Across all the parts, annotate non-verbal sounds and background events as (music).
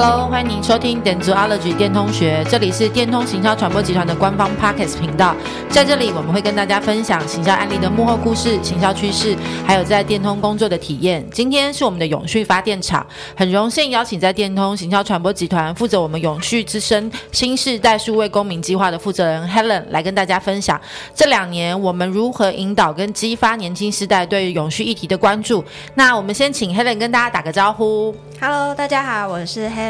Hello，欢迎您收听点 Allergy 电通学，这里是电通行销传播集团的官方 Podcast 频道。在这里，我们会跟大家分享行销案例的幕后故事、行销趋势，还有在电通工作的体验。今天是我们的永续发电厂，很荣幸邀请在电通行销传播集团负责我们永续之声新世代数位公民计划的负责人 Helen 来跟大家分享这两年我们如何引导跟激发年轻世代对于永续议题的关注。那我们先请 Helen 跟大家打个招呼。Hello，大家好，我是 Helen，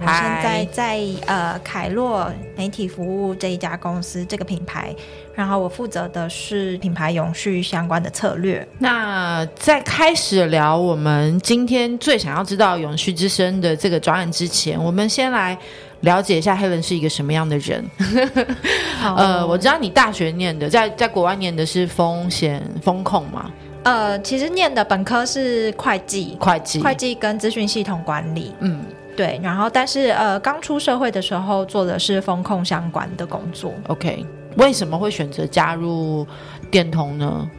我现在在呃凯洛媒体服务这一家公司这个品牌，然后我负责的是品牌永续相关的策略。那在开始聊我们今天最想要知道永续之声的这个专案之前，我们先来了解一下 Helen 是一个什么样的人。(laughs) 呃，我知道你大学念的，在在国外念的是风险风控嘛。呃，其实念的本科是会计，会计，会计跟资讯系统管理。嗯，对。然后，但是呃，刚出社会的时候做的是风控相关的工作。OK，为什么会选择加入电通呢？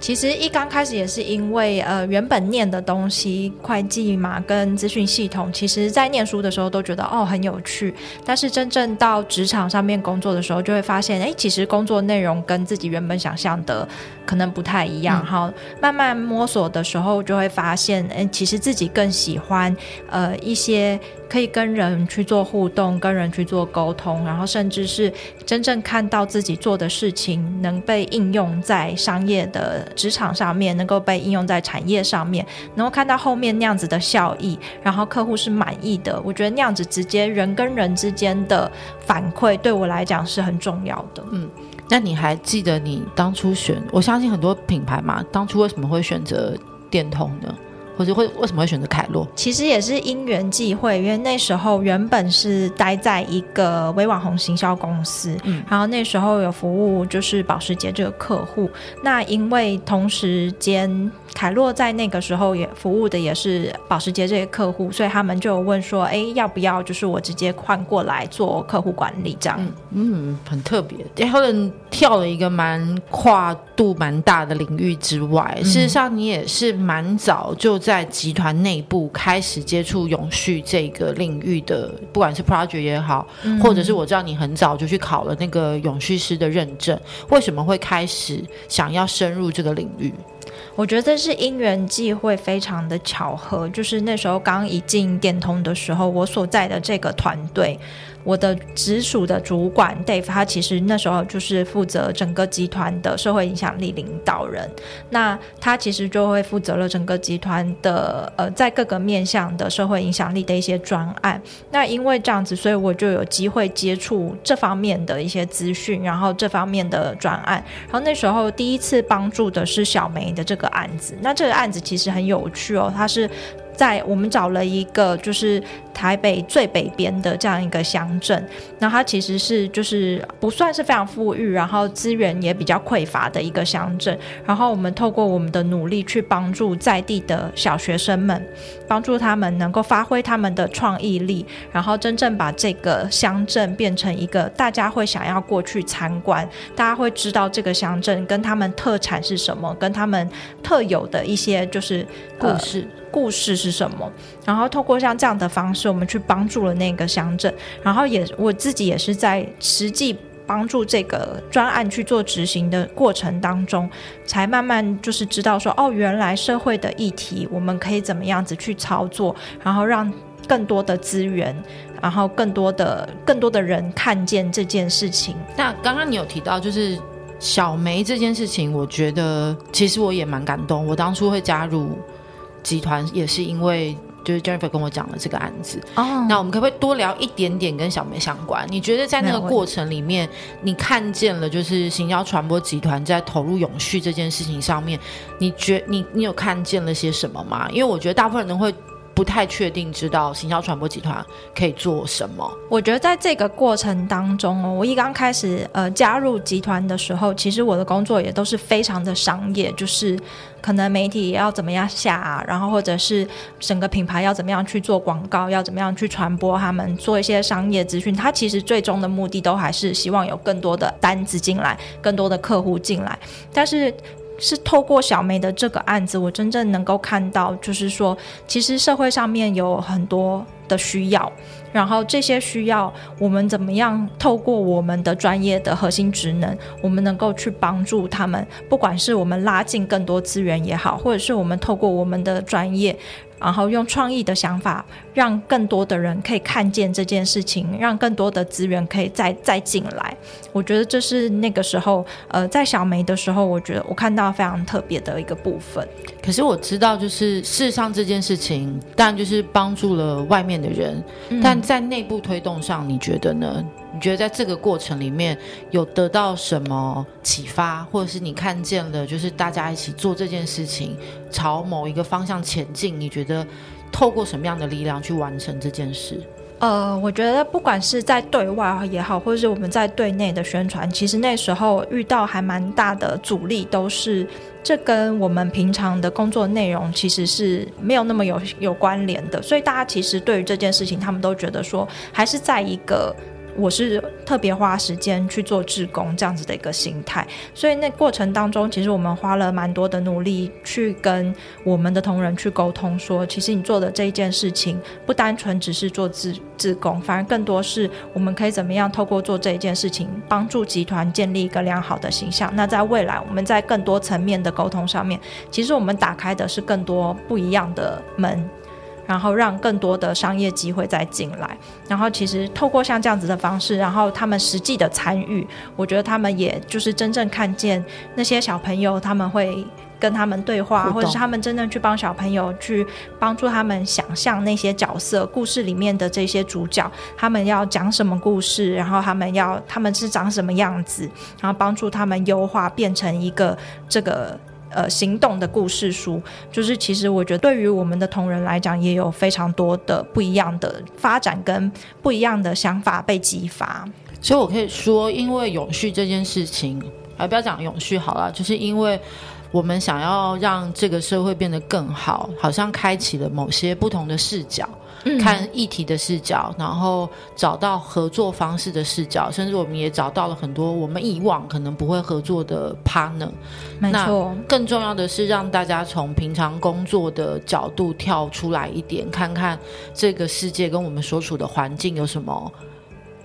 其实一刚开始也是因为呃原本念的东西会计嘛跟资讯系统，其实在念书的时候都觉得哦很有趣，但是真正到职场上面工作的时候，就会发现哎其实工作内容跟自己原本想象的可能不太一样。哈、嗯，慢慢摸索的时候就会发现哎其实自己更喜欢呃一些。可以跟人去做互动，跟人去做沟通，然后甚至是真正看到自己做的事情能被应用在商业的职场上面，能够被应用在产业上面，能够看到后面那样子的效益，然后客户是满意的。我觉得那样子直接人跟人之间的反馈，对我来讲是很重要的。嗯，那你还记得你当初选？我相信很多品牌嘛，当初为什么会选择电通呢？或者会为什么会选择凯洛？其实也是因缘际会，因为那时候原本是待在一个微网红行销公司，嗯，然后那时候有服务就是保时捷这个客户。那因为同时间凯洛在那个时候也服务的也是保时捷这些客户，所以他们就有问说：“哎，要不要就是我直接换过来做客户管理这样？”嗯，嗯，很特别。然后呢，跳了一个蛮跨度蛮大的领域之外，嗯、事实上你也是蛮早就在。在集团内部开始接触永续这个领域的，不管是 project 也好，嗯、或者是我知道你很早就去考了那个永续师的认证，为什么会开始想要深入这个领域？我觉得是因缘际会，非常的巧合。就是那时候刚一进电通的时候，我所在的这个团队。我的直属的主管 Dave，他其实那时候就是负责整个集团的社会影响力领导人。那他其实就会负责了整个集团的呃，在各个面向的社会影响力的一些专案。那因为这样子，所以我就有机会接触这方面的一些资讯，然后这方面的专案。然后那时候第一次帮助的是小梅的这个案子。那这个案子其实很有趣哦，它是。在我们找了一个就是台北最北边的这样一个乡镇，那它其实是就是不算是非常富裕，然后资源也比较匮乏的一个乡镇。然后我们透过我们的努力去帮助在地的小学生们，帮助他们能够发挥他们的创意力，然后真正把这个乡镇变成一个大家会想要过去参观，大家会知道这个乡镇跟他们特产是什么，跟他们特有的一些就是故事。故事是什么？然后透过像这样的方式，是我们去帮助了那个乡镇。然后也我自己也是在实际帮助这个专案去做执行的过程当中，才慢慢就是知道说，哦，原来社会的议题我们可以怎么样子去操作，然后让更多的资源，然后更多的更多的人看见这件事情。那刚刚你有提到就是小梅这件事情，我觉得其实我也蛮感动。我当初会加入。集团也是因为就是 Jennifer 跟我讲了这个案子哦，oh. 那我们可不可以多聊一点点跟小梅相关？你觉得在那个过程里面，你看见了就是行销传播集团在投入永续这件事情上面，你觉你你有看见了些什么吗？因为我觉得大部分人会。不太确定知道行销传播集团可以做什么。我觉得在这个过程当中哦，我一刚开始呃加入集团的时候，其实我的工作也都是非常的商业，就是可能媒体要怎么样下啊，然后或者是整个品牌要怎么样去做广告，要怎么样去传播他们做一些商业资讯。它其实最终的目的都还是希望有更多的单子进来，更多的客户进来，但是。是透过小梅的这个案子，我真正能够看到，就是说，其实社会上面有很多的需要，然后这些需要我们怎么样透过我们的专业的核心职能，我们能够去帮助他们，不管是我们拉近更多资源也好，或者是我们透过我们的专业。然后用创意的想法，让更多的人可以看见这件事情，让更多的资源可以再再进来。我觉得这是那个时候，呃，在小梅的时候，我觉得我看到非常特别的一个部分。可是我知道，就是事实上这件事情，当然就是帮助了外面的人，嗯、但在内部推动上，你觉得呢？你觉得在这个过程里面有得到什么启发，或者是你看见了，就是大家一起做这件事情，朝某一个方向前进？你觉得透过什么样的力量去完成这件事？呃，我觉得不管是在对外也好，或者是我们在对内的宣传，其实那时候遇到还蛮大的阻力，都是这跟我们平常的工作内容其实是没有那么有有关联的，所以大家其实对于这件事情，他们都觉得说还是在一个。我是特别花时间去做志工这样子的一个心态，所以那过程当中，其实我们花了蛮多的努力去跟我们的同仁去沟通说，其实你做的这一件事情不单纯只是做志志工，反而更多是我们可以怎么样透过做这一件事情，帮助集团建立一个良好的形象。那在未来，我们在更多层面的沟通上面，其实我们打开的是更多不一样的门。然后让更多的商业机会再进来，然后其实透过像这样子的方式，然后他们实际的参与，我觉得他们也就是真正看见那些小朋友，他们会跟他们对话，或者是他们真正去帮小朋友去帮助他们想象那些角色故事里面的这些主角，他们要讲什么故事，然后他们要他们是长什么样子，然后帮助他们优化变成一个这个。呃，行动的故事书，就是其实我觉得对于我们的同仁来讲，也有非常多的不一样的发展跟不一样的想法被激发。所以我可以说，因为永续这件事情，哎，不要讲永续好了，就是因为。我们想要让这个社会变得更好，好像开启了某些不同的视角，嗯、看议题的视角，然后找到合作方式的视角，甚至我们也找到了很多我们以往可能不会合作的 partner。没错，更重要的是让大家从平常工作的角度跳出来一点，看看这个世界跟我们所处的环境有什么。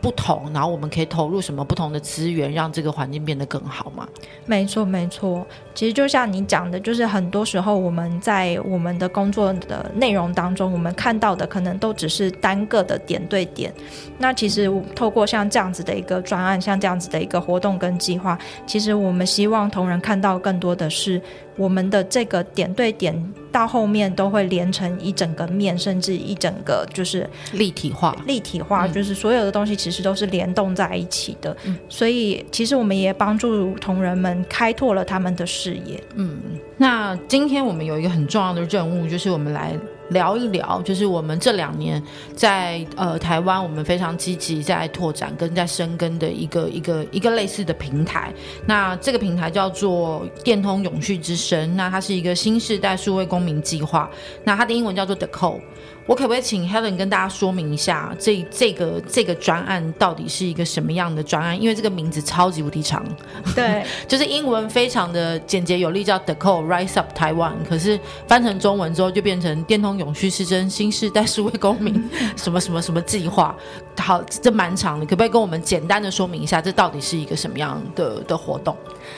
不同，然后我们可以投入什么不同的资源，让这个环境变得更好吗？没错，没错。其实就像你讲的，就是很多时候我们在我们的工作的内容当中，我们看到的可能都只是单个的点对点。那其实透过像这样子的一个专案，像这样子的一个活动跟计划，其实我们希望同仁看到更多的是。我们的这个点对点到后面都会连成一整个面，甚至一整个就是立体化。立体化就是所有的东西其实都是联动在一起的。嗯，所以其实我们也帮助同仁们开拓了他们的视野。嗯，那今天我们有一个很重要的任务，就是我们来。聊一聊，就是我们这两年在呃台湾，我们非常积极在拓展跟在深耕的一个一个一个类似的平台。那这个平台叫做电通永续之声，那它是一个新世代数位公民计划。那它的英文叫做 The Code。我可不可以请 Helen 跟大家说明一下，这这个这个专案到底是一个什么样的专案？因为这个名字超级无敌长，对，(laughs) 就是英文非常的简洁有力，叫 The Code Rise Up Taiwan。可是翻成中文之后，就变成电通永续失真新世代数位公民 (laughs) 什么什么什么计划。好，这蛮长的，可不可以跟我们简单的说明一下，这到底是一个什么样的的活动？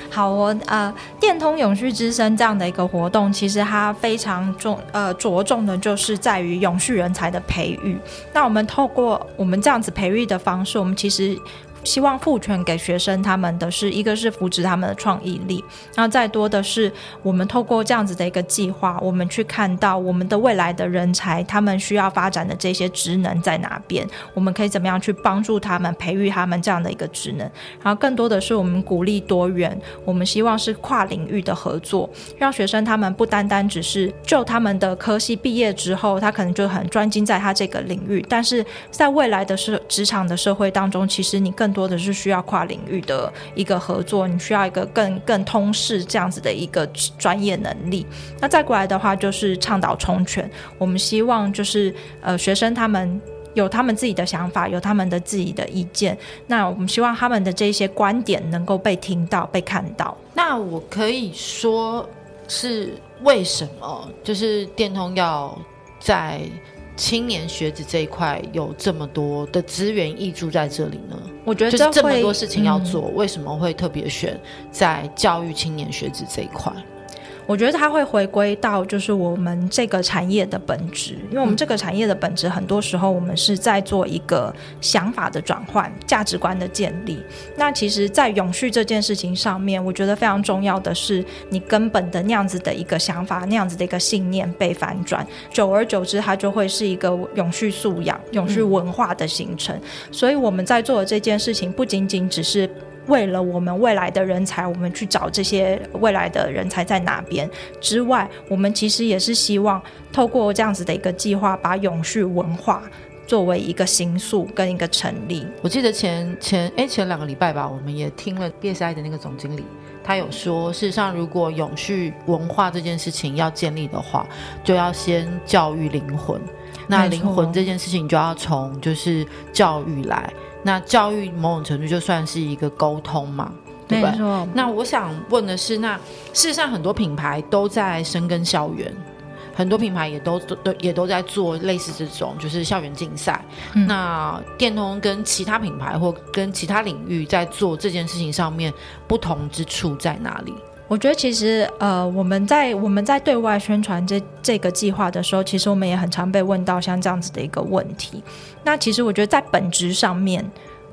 好，我呃，电通永续之声这样的一个活动，其实它非常重呃着重的就是在于永续人才的培育。那我们透过我们这样子培育的方式，我们其实。希望赋权给学生，他们的是一个是扶持他们的创意力，然后再多的是我们透过这样子的一个计划，我们去看到我们的未来的人才，他们需要发展的这些职能在哪边，我们可以怎么样去帮助他们培育他们这样的一个职能，然后更多的是我们鼓励多元，我们希望是跨领域的合作，让学生他们不单单只是就他们的科系毕业之后，他可能就很专精在他这个领域，但是在未来的社职场的社会当中，其实你更多的是需要跨领域的一个合作，你需要一个更更通识这样子的一个专业能力。那再过来的话，就是倡导充权。我们希望就是呃学生他们有他们自己的想法，有他们的自己的意见。那我们希望他们的这些观点能够被听到、被看到。那我可以说是为什么？就是电通要在青年学子这一块有这么多的资源溢注在这里呢？我觉得就是这么多事情要做，嗯、为什么会特别选在教育青年学子这一块？我觉得它会回归到就是我们这个产业的本质，因为我们这个产业的本质，很多时候我们是在做一个想法的转换、价值观的建立。那其实，在永续这件事情上面，我觉得非常重要的是，你根本的那样子的一个想法、那样子的一个信念被反转，久而久之，它就会是一个永续素养、永续文化的形成。所以我们在做的这件事情，不仅仅只是。为了我们未来的人才，我们去找这些未来的人才在哪边之外，我们其实也是希望透过这样子的一个计划，把永续文化作为一个形塑跟一个成立。我记得前前哎前两个礼拜吧，我们也听了 BSI 的那个总经理，他有说，事实上如果永续文化这件事情要建立的话，就要先教育灵魂。那灵魂这件事情就要从就是教育来。那教育某种程度就算是一个沟通嘛，对吧？那我想问的是，那事实上很多品牌都在深耕校园，很多品牌也都都也都在做类似这种就是校园竞赛。嗯、那电通跟其他品牌或跟其他领域在做这件事情上面不同之处在哪里？我觉得其实呃，我们在我们在对外宣传这这个计划的时候，其实我们也很常被问到像这样子的一个问题。那其实我觉得，在本质上面，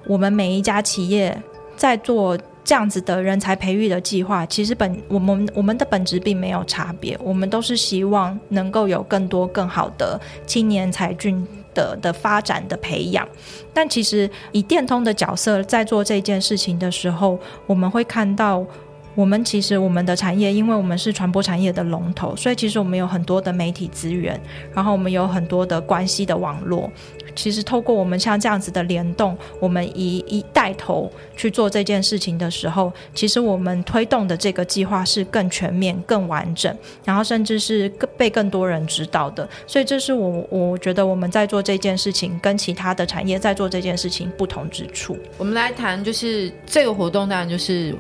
我们每一家企业在做这样子的人才培育的计划，其实本我们我们的本质并没有差别，我们都是希望能够有更多更好的青年才俊的的发展的培养。但其实以电通的角色在做这件事情的时候，我们会看到。我们其实我们的产业，因为我们是传播产业的龙头，所以其实我们有很多的媒体资源，然后我们有很多的关系的网络。其实透过我们像这样子的联动，我们一一带头去做这件事情的时候，其实我们推动的这个计划是更全面、更完整，然后甚至是更被更多人知道的。所以这是我我觉得我们在做这件事情跟其他的产业在做这件事情不同之处。我们来谈，就是这个活动，当然就是。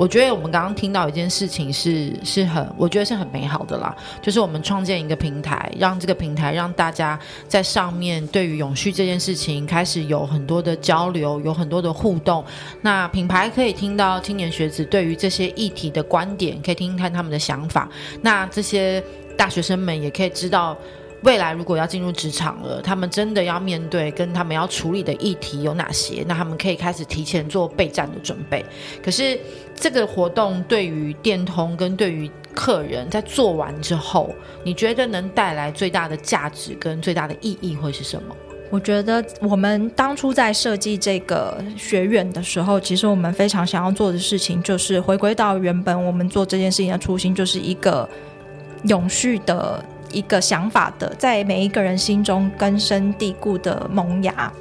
我觉得我们刚刚听到一件事情是是很，我觉得是很美好的啦，就是我们创建一个平台，让这个平台让大家在上面对于永续这件事情开始有很多的交流，有很多的互动。那品牌可以听到青年学子对于这些议题的观点，可以听听看他们的想法。那这些大学生们也可以知道。未来如果要进入职场了，他们真的要面对跟他们要处理的议题有哪些？那他们可以开始提前做备战的准备。可是这个活动对于电通跟对于客人在做完之后，你觉得能带来最大的价值跟最大的意义会是什么？我觉得我们当初在设计这个学院的时候，其实我们非常想要做的事情就是回归到原本我们做这件事情的初心，就是一个永续的。一个想法的，在每一个人心中根深蒂固的萌芽。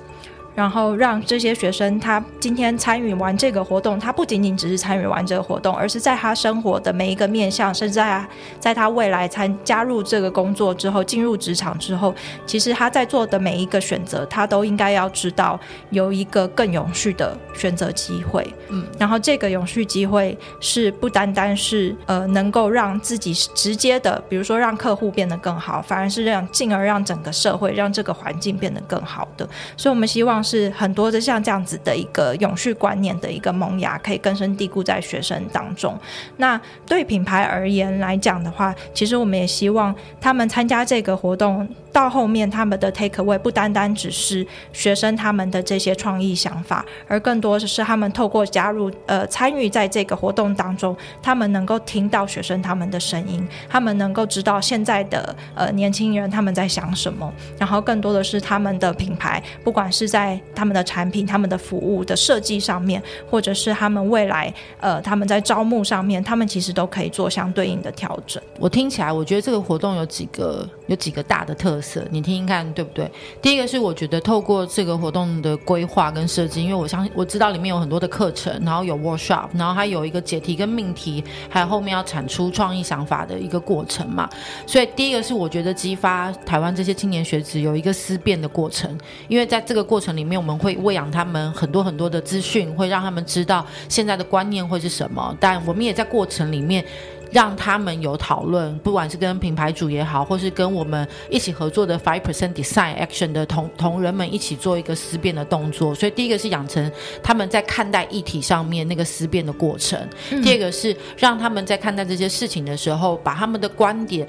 然后让这些学生，他今天参与完这个活动，他不仅仅只是参与完这个活动，而是在他生活的每一个面向，甚至在在他未来参加入这个工作之后，进入职场之后，其实他在做的每一个选择，他都应该要知道有一个更永续的选择机会。嗯，然后这个永续机会是不单单是呃能够让自己直接的，比如说让客户变得更好，反而是让进而让整个社会、让这个环境变得更好的。所以，我们希望。是很多的像这样子的一个永续观念的一个萌芽，可以根深蒂固在学生当中。那对品牌而言来讲的话，其实我们也希望他们参加这个活动。到后面，他们的 take away 不单单只是学生他们的这些创意想法，而更多的是他们透过加入呃参与在这个活动当中，他们能够听到学生他们的声音，他们能够知道现在的呃年轻人他们在想什么，然后更多的是他们的品牌，不管是在他们的产品、他们的服务的设计上面，或者是他们未来呃他们在招募上面，他们其实都可以做相对应的调整。我听起来，我觉得这个活动有几个有几个大的特色。你听听看，对不对？第一个是我觉得透过这个活动的规划跟设计，因为我相信我知道里面有很多的课程，然后有 workshop，然后还有一个解题跟命题，还有后面要产出创意想法的一个过程嘛。所以第一个是我觉得激发台湾这些青年学子有一个思辨的过程，因为在这个过程里面，我们会喂养他们很多很多的资讯，会让他们知道现在的观念会是什么，但我们也在过程里面。让他们有讨论，不管是跟品牌主也好，或是跟我们一起合作的 Five Percent Design Action 的同同仁们一起做一个思辨的动作。所以第一个是养成他们在看待议题上面那个思辨的过程，嗯、第二个是让他们在看待这些事情的时候，把他们的观点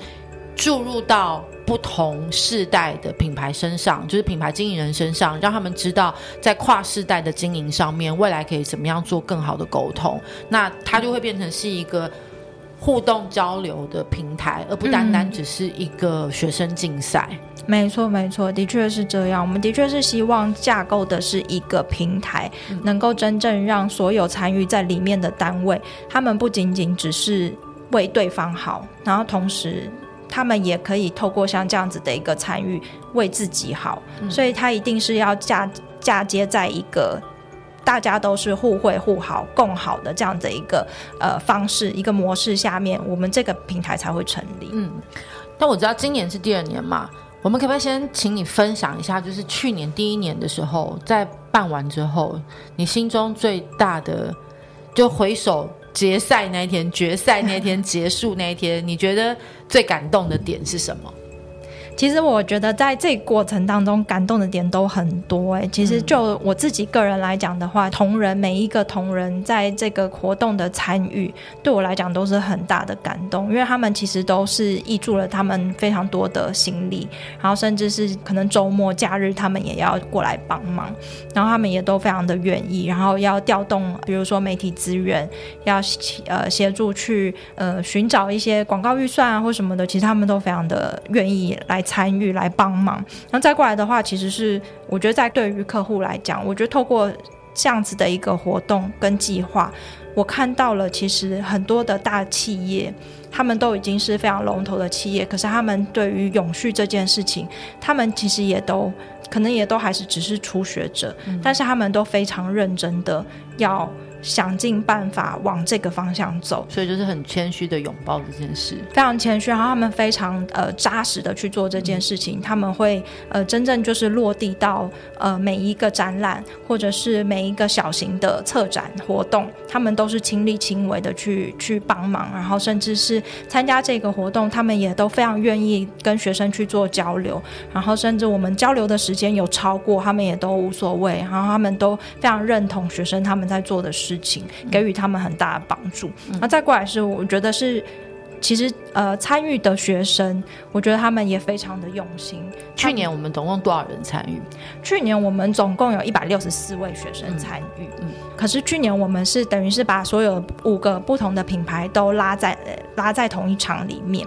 注入到不同世代的品牌身上，就是品牌经营人身上，让他们知道在跨世代的经营上面，未来可以怎么样做更好的沟通。那它就会变成是一个。互动交流的平台，而不单单只是一个学生竞赛。嗯，没错，没错，的确是这样。我们的确是希望架构的是一个平台，嗯，能够真正让所有参与在里面的单位，他们不仅仅只是为对方好，然后同时他们也可以透过像这样子的一个参与，为自己好。嗯，所以，他一定是要嫁嫁接在一个。大家都是互惠互好、共好的这样的一个呃方式、一个模式下面，我们这个平台才会成立。嗯，但我知道今年是第二年嘛，我们可不可以先请你分享一下，就是去年第一年的时候，在办完之后，你心中最大的就回首决赛那一天、决赛那一天结束那一天，你觉得最感动的点是什么？其实我觉得在这个过程当中，感动的点都很多哎。其实就我自己个人来讲的话，同仁每一个同仁在这个活动的参与，对我来讲都是很大的感动，因为他们其实都是挹注了他们非常多的心力，然后甚至是可能周末假日他们也要过来帮忙，然后他们也都非常的愿意，然后要调动，比如说媒体资源，要呃协助去呃寻找一些广告预算啊或什么的，其实他们都非常的愿意来。参与来帮忙，然后再过来的话，其实是我觉得在对于客户来讲，我觉得透过这样子的一个活动跟计划，我看到了其实很多的大企业，他们都已经是非常龙头的企业，可是他们对于永续这件事情，他们其实也都可能也都还是只是初学者，嗯、但是他们都非常认真的要。想尽办法往这个方向走，所以就是很谦虚的拥抱这件事，非常谦虚。然后他们非常呃扎实的去做这件事情，嗯、他们会呃真正就是落地到呃每一个展览或者是每一个小型的策展活动，他们都是亲力亲为的去去帮忙，然后甚至是参加这个活动，他们也都非常愿意跟学生去做交流，然后甚至我们交流的时间有超过，他们也都无所谓，然后他们都非常认同学生他们在做的事。事情给予他们很大的帮助。那、嗯、再过来是，我觉得是，其实呃，参与的学生，我觉得他们也非常的用心。去年我们总共多少人参与？去年我们总共有一百六十四位学生参与。嗯，嗯，可是去年我们是等于是把所有五个不同的品牌都拉在拉在同一场里面。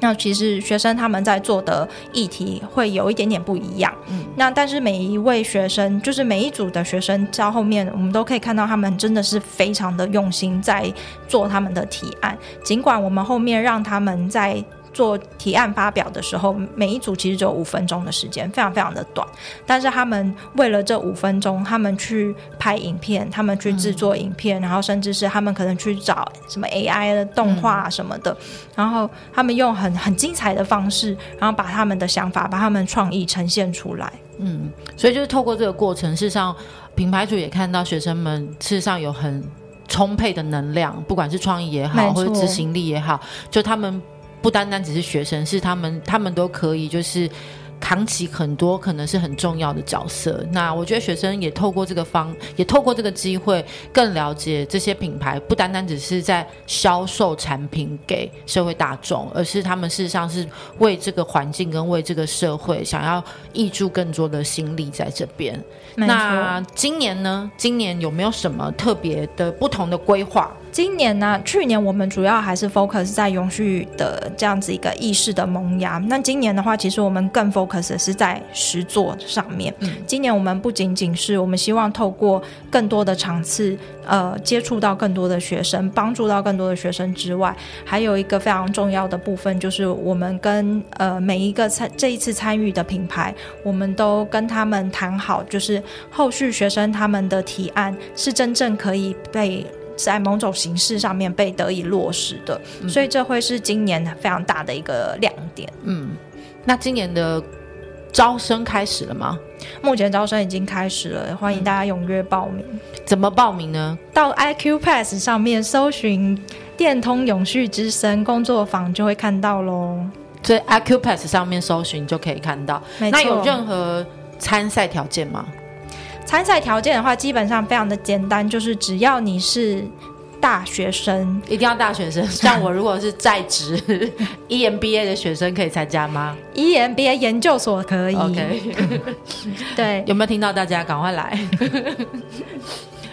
那其实学生他们在做的议题会有一点点不一样，嗯，那但是每一位学生，就是每一组的学生到后面，我们都可以看到他们真的是非常的用心在做他们的提案，尽管我们后面让他们在。做提案发表的时候，每一组其实只有五分钟的时间，非常非常的短。但是他们为了这五分钟，他们去拍影片，他们去制作影片，嗯、然后甚至是他们可能去找什么 AI 的动画什么的，嗯、然后他们用很很精彩的方式，然后把他们的想法、把他们创意呈现出来。嗯，所以就是透过这个过程，事实上品牌主也看到学生们事实上有很充沛的能量，不管是创意也好，或者执行力也好，就他们。不单单只是学生，是他们，他们都可以就是扛起很多可能是很重要的角色。那我觉得学生也透过这个方，也透过这个机会，更了解这些品牌，不单单只是在销售产品给社会大众，而是他们事实上是为这个环境跟为这个社会想要挹注更多的心力在这边。那今年呢？今年有没有什么特别的不同的规划？今年呢、啊，去年我们主要还是 focus 在永续的这样子一个意识的萌芽。那今年的话，其实我们更 focus 是在实作上面。嗯，今年我们不仅仅是我们希望透过更多的场次，呃，接触到更多的学生，帮助到更多的学生之外，还有一个非常重要的部分，就是我们跟呃每一个参这一次参与的品牌，我们都跟他们谈好，就是后续学生他们的提案是真正可以被。在某种形式上面被得以落实的，嗯、所以这会是今年非常大的一个亮点。嗯，那今年的招生开始了吗？目前招生已经开始了，欢迎大家踊跃报名。怎么报名呢？到 IQ Pass 上面搜寻电通永续之声工作坊就会看到喽。在 IQ Pass 上面搜寻就可以看到。那有任何参赛条件吗？参赛条件的话，基本上非常的简单，就是只要你是大学生，一定要大学生。像我如果是在职 (laughs) EMBA 的学生，可以参加吗？EMBA 研究所可以。OK。对，有没有听到大家？赶快来。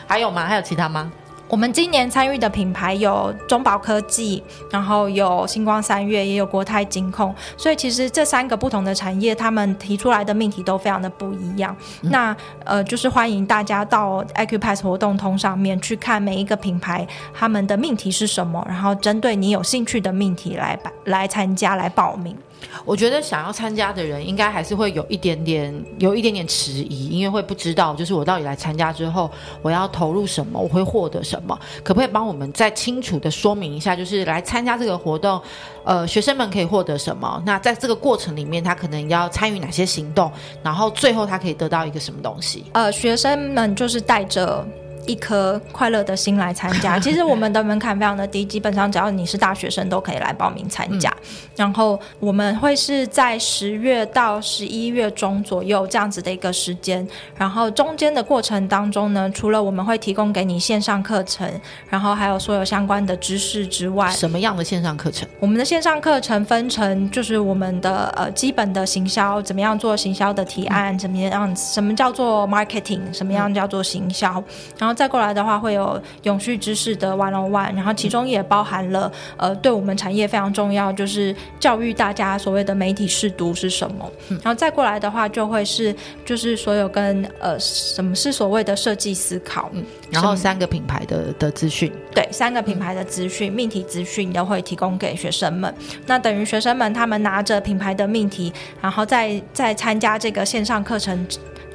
还有吗？还有其他吗？我们今年参与的品牌有中宝科技，然后有星光三月，也有国泰金控。所以其实这三个不同的产业，他们提出来的命题都非常的不一样。嗯、那呃，就是欢迎大家到 Acupass 活动通上面去看每一个品牌他们的命题是什么，然后针对你有兴趣的命题来来参加来报名。我觉得想要参加的人应该还是会有一点点有一点点迟疑，因为会不知道，就是我到底来参加之后，我要投入什么，我会获得什么？可不可以帮我们再清楚地说明一下？就是来参加这个活动，呃，学生们可以获得什么？那在这个过程里面，他可能要参与哪些行动？然后最后他可以得到一个什么东西？呃，学生们就是带着。一颗快乐的心来参加，(laughs) 其实我们的门槛非常的低，基本上只要你是大学生都可以来报名参加。嗯、然后我们会是在十月到十一月中左右这样子的一个时间，然后中间的过程当中呢，除了我们会提供给你线上课程，然后还有所有相关的知识之外，什么样的线上课程？我们的线上课程分成就是我们的呃基本的行销，怎么样做行销的提案，嗯、怎么样什么叫做 marketing，什么样叫做行销，然后。再过来的话，会有永续知识的 one on one，然后其中也包含了呃，对我们产业非常重要，就是教育大家所谓的媒体试读是什么。嗯、然后再过来的话，就会是就是所有跟呃什么是所谓的设计思考，嗯，然后三个品牌的的资讯，对，三个品牌的资讯、命题资讯都会提供给学生们。那等于学生们他们拿着品牌的命题，然后再再参加这个线上课程。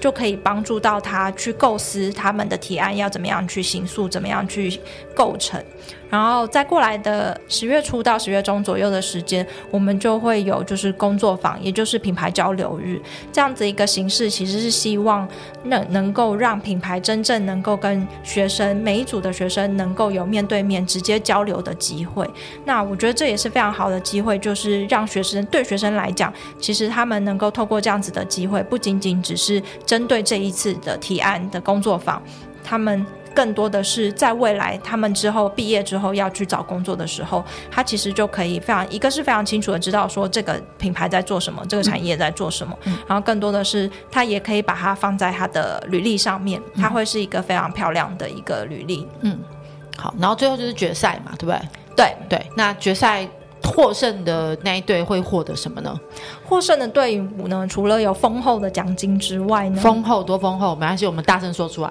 就可以帮助到他去构思他们的提案要怎么样去行诉，怎么样去构成。然后再过来的十月初到十月中左右的时间，我们就会有就是工作坊，也就是品牌交流日这样子一个形式，其实是希望能能够让品牌真正能够跟学生每一组的学生能够有面对面直接交流的机会。那我觉得这也是非常好的机会，就是让学生对学生来讲，其实他们能够透过这样子的机会，不仅仅只是针对这一次的提案的工作坊，他们。更多的是在未来，他们之后毕业之后要去找工作的时候，他其实就可以非常一个是非常清楚的知道说这个品牌在做什么，这个产业在做什么。嗯、然后更多的是他也可以把它放在他的履历上面，它会是一个非常漂亮的一个履历。嗯，好，然后最后就是决赛嘛，对不对？对对，那决赛。获胜的那一队会获得什么呢？获胜的队伍呢，除了有丰厚的奖金之外呢，丰厚多丰厚，没关系，我们大声说出来。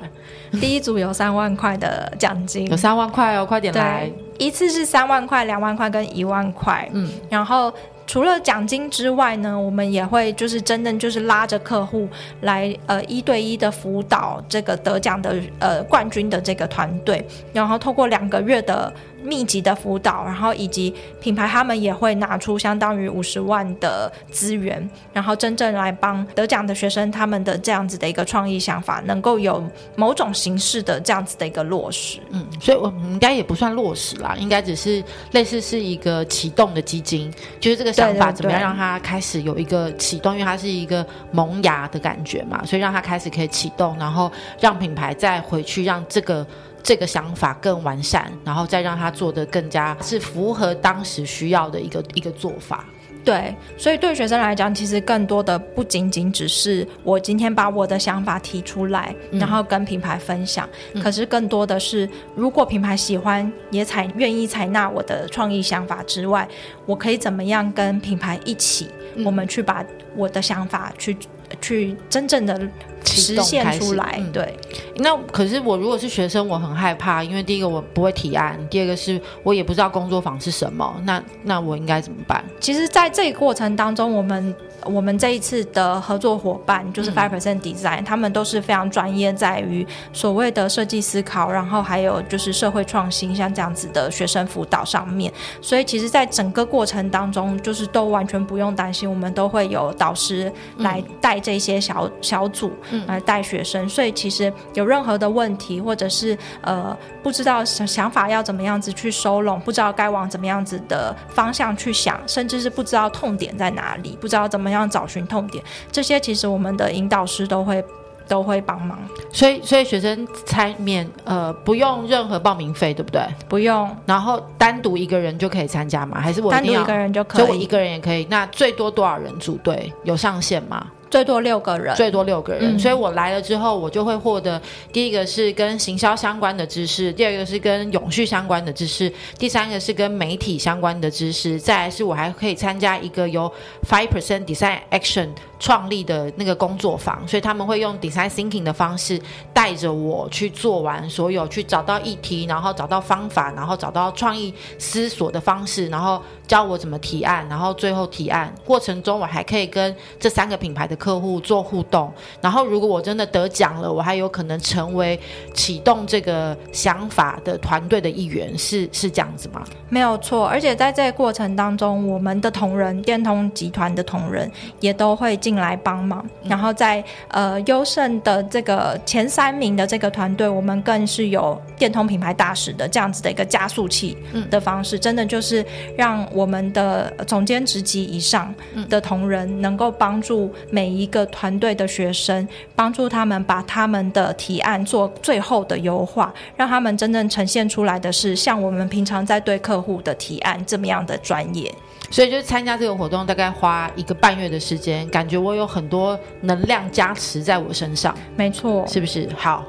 第一组有三万块的奖金，有三万块哦，快点来！一次是三万块、两万块跟一万块。嗯，然后除了奖金之外呢，我们也会就是真正就是拉着客户来呃一对一的辅导这个得奖的呃冠军的这个团队，然后透过两个月的。密集的辅导，然后以及品牌他们也会拿出相当于五十万的资源，然后真正来帮得奖的学生他们的这样子的一个创意想法，能够有某种形式的这样子的一个落实。嗯，所以我们应该也不算落实啦，应该只是类似是一个启动的基金，就是这个想法怎么样让它开始有一个启动，因为它是一个萌芽的感觉嘛，所以让它开始可以启动，然后让品牌再回去让这个。这个想法更完善，然后再让他做得更加是符合当时需要的一个一个做法。对，所以对学生来讲，其实更多的不仅仅只是我今天把我的想法提出来，嗯、然后跟品牌分享。嗯、可是更多的是，如果品牌喜欢，也采愿意采纳我的创意想法之外，我可以怎么样跟品牌一起，嗯、我们去把我的想法去去真正的。实现出来，嗯、对。那可是我如果是学生，我很害怕，因为第一个我不会提案，第二个是我也不知道工作坊是什么。那那我应该怎么办？其实，在这个过程当中，我们。我们这一次的合作伙伴就是 Five Percent Design，、嗯、他们都是非常专业，在于所谓的设计思考，然后还有就是社会创新，像这样子的学生辅导上面。所以，其实，在整个过程当中，就是都完全不用担心，我们都会有导师来带这些小小组，来带学生，所以其实有任何的问题，或者是呃不知道想想法要怎么样子去收拢，不知道该往怎么样子的方向去想，甚至是不知道痛点在哪里，不知道怎么样找寻痛点，这些其实我们的引导师都会。都会帮忙，所以所以学生参免呃不用任何报名费，对不对？不用，然后单独一个人就可以参加吗？还是我单独一个人就可以？就我一个人也可以？那最多多少人组队？有上限吗？最多六个人，最多六个人，嗯，所以我来了之后，我就会获得第一个是跟行销相关的知识，第二个是跟永续相关的知识，第三个是跟媒体相关的知识，再来是我还可以参加一个由 Five Percent Design Action 创立的那个工作坊，所以他们会用 Design Thinking 的方式带着我去做完所有，去找到议题，然后找到方法，然后找到创意思索的方式，然后教我怎么提案，然后最后提案过程中，我还可以跟这三个品牌的客户做互动，然后如果我真的得奖了，我还有可能成为启动这个想法的团队的一员，是是这样子吗？没有错，而且在这个过程当中，我们的同仁，电通集团的同仁也都会进来帮忙，嗯、然后在呃优胜的这个前三名的这个团队，我们更是有电通品牌大使的这样子的一个加速器的方式，嗯、真的就是让我们的总监职级以上的同仁能够帮助每一个。团队的学生，帮助他们把他们的提案做最后的优化，让他们真正呈现出来的是像我们平常在对客户的提案这么样的专业。所以，就参加这个活动，大概花一个半月的时间，感觉我有很多能量加持在我身上。没错，是不是？好，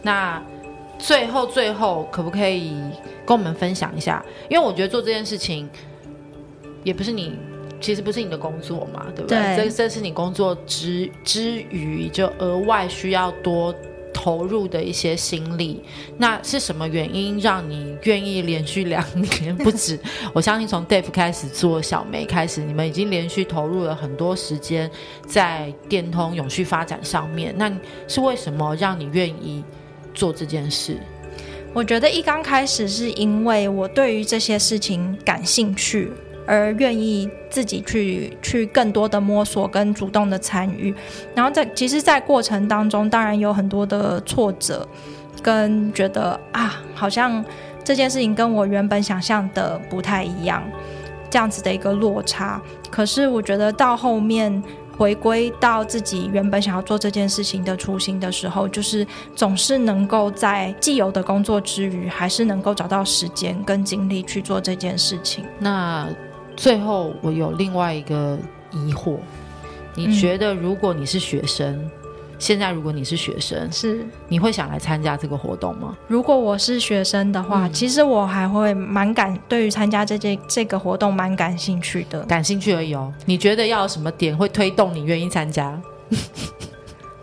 那最后最后，可不可以跟我们分享一下？因为我觉得做这件事情也不是你。其实不是你的工作嘛，对不对？对，这这是你工作之之余，就额外需要多投入的一些心力。那是什么原因让你愿意连续两年 (laughs) 不止？我相信从 Dave 开始做小梅开始，你们已经连续投入了很多时间在电通永续发展上面。那是为什么让你愿意做这件事？我觉得一刚开始是因为我对于这些事情感兴趣。而愿意自己去去更多的摸索跟主动的参与，然后在其实，在过程当中，当然有很多的挫折，跟觉得啊，好像这件事情跟我原本想象的不太一样，这样子的一个落差。可是我觉得到后面回归到自己原本想要做这件事情的初心的时候，就是总是能够在既有的工作之余，还是能够找到时间跟精力去做这件事情。那。最后，我有另外一个疑惑，你觉得如果你是学生，嗯、现在如果你是学生，是你会想来参加这个活动吗？如果我是学生的话，嗯、其实我还会蛮感对于参加这件这个活动蛮感兴趣的。感兴趣而已哦。你觉得要有什么点会推动你愿意参加？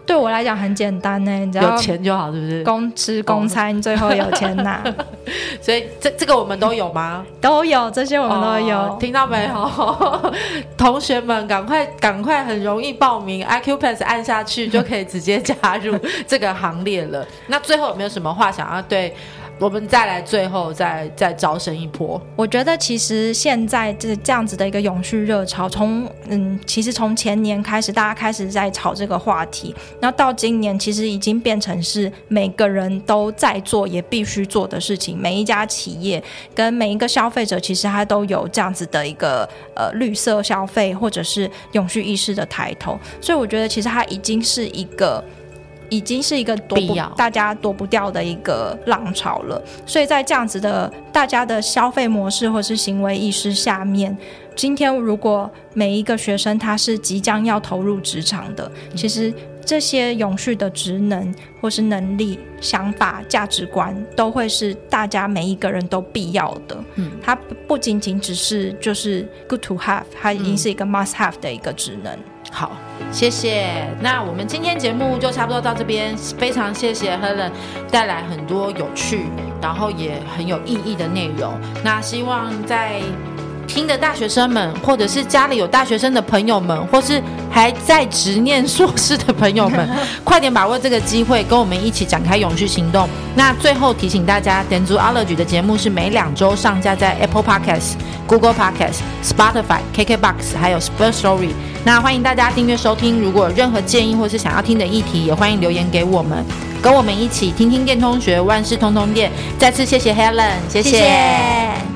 对我来讲很简单呢，你知道有钱就好，是不是？公吃公餐，最后有钱拿。(laughs) 所以这这个我们都有吗？都有，这些我们都有。哦、听到没有？(laughs) 同学们，赶快赶快，很容易报名，iQ+ 按下去就可以直接加入这个行列了。那最后有没有什么话想要对？我们再来，最后再再招生一波。我觉得其实现在这这样子的一个永续热潮，从嗯，其实从前年开始，大家开始在炒这个话题，那到今年其实已经变成是每个人都在做，也必须做的事情。每一家企业跟每一个消费者，其实他都有这样子的一个呃绿色消费或者是永续意识的抬头。所以我觉得其实它已经是一个。已经是一个躲不大家躲不掉的一个浪潮了，所以在这样子的大家的消费模式或是行为意识下面，今天如果每一个学生他是即将要投入职场的，其实这些永续的职能或是能力、想法、价值观，都会是大家每一个人都必要的。嗯，它不仅仅只是就是 good to have，它已经是一个 must have 的一个职能。好，谢谢。那我们今天节目就差不多到这边，非常谢谢 Helen 带来很多有趣，然后也很有意义的内容。那希望在听的大学生们，或者是家里有大学生的朋友们，或是还在执念硕士的朋友们，(laughs) 快点把握这个机会，跟我们一起展开永续行动。那最后提醒大家，点足 Allergy 的节目是每两周上架在 Apple Podcast、Google Podcast、Spotify、KKBox 还有 Spur Story。那欢迎大家订阅收听。如果有任何建议或是想要听的议题，也欢迎留言给我们，跟我们一起听听电通学，万事通通电。再次谢谢 Helen，谢谢。谢谢。